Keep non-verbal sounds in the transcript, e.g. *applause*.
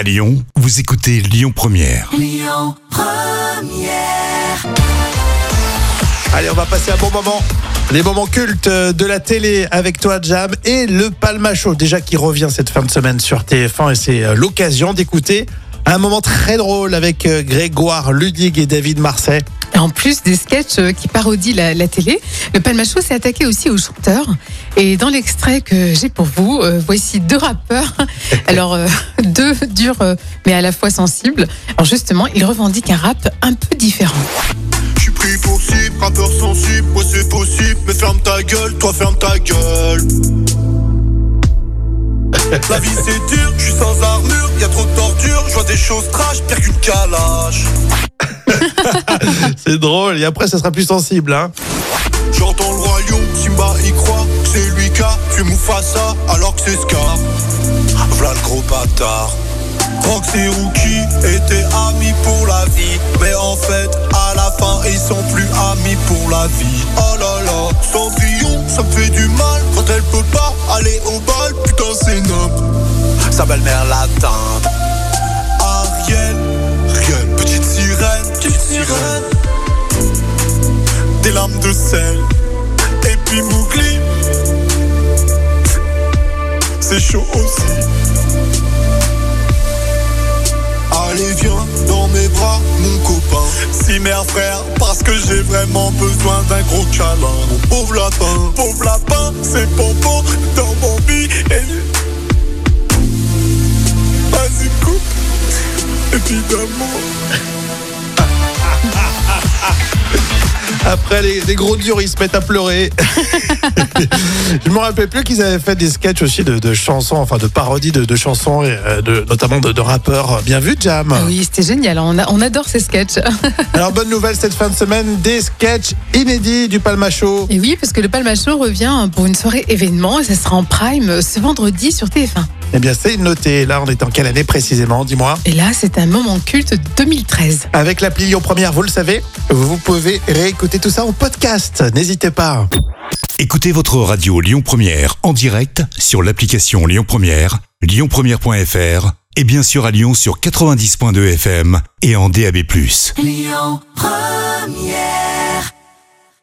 À Lyon, vous écoutez Lyon Première. Allez, on va passer un bon moment. Les moments cultes de la télé avec toi, Jam, et le Palmacho, déjà qui revient cette fin de semaine sur TF1, et c'est euh, l'occasion d'écouter un moment très drôle avec euh, Grégoire Ludig et David Marseille. En plus des sketchs euh, qui parodient la, la télé, le Palmacho s'est attaqué aussi aux chanteurs. Et dans l'extrait que j'ai pour vous, euh, voici deux rappeurs. *laughs* Alors, euh, deux durs, euh, mais à la fois sensibles. Alors justement, ils revendiquent un rap un peu différent. Je suis pris pour cible, rappeur sensible, ouais c'est possible, mais ferme ta gueule, toi ferme ta gueule. La vie c'est dur, je suis sans armure, y a trop de torture, je vois des choses trash, pire qu'une calage. *laughs* C'est drôle, et après, ça sera plus sensible. Hein. Alors que c'est Scar. V'là le gros bâtard. Rox et Rookie étaient amis pour la vie, mais en fait, à la fin, ils sont plus amis pour la vie. Oh là là, Cendrillon, ça me fait du mal quand elle peut pas aller au bal, putain c'est noble. Sa belle-mère l'atteinte. Ariel, rien, petite sirène, petite sirène des larmes de sel. Parce que j'ai vraiment besoin d'un gros câlin. Mon pauvre lapin, pauvre lapin, c'est pompon dans mon billet. Vas-y, coupe, évidemment. Après, les, les gros durs, ils se mettent à pleurer. *laughs* Je me rappelle plus qu'ils avaient fait des sketchs aussi de, de chansons, enfin de parodies de, de chansons, et, euh, de, notamment de, de rappeurs. Bien vu, Jam. Ah oui, c'était génial. On, a- on adore ces sketchs. *laughs* Alors, bonne nouvelle cette fin de semaine, des sketchs inédits du Palmacho. Et oui, parce que le Palmacho revient pour une soirée événement et ça sera en prime ce vendredi sur TF1. Eh bien, c'est noté. Là, on est en quelle année précisément Dis-moi. Et là, c'est un moment culte 2013. Avec l'appli Lyon Première, vous le savez, vous pouvez réécouter tout ça en podcast. N'hésitez pas. Écoutez votre radio Lyon Première en direct sur l'application Lyon Première, lyonpremière.fr et bien sûr à Lyon sur 90.2 FM et en DAB+. Lyon Première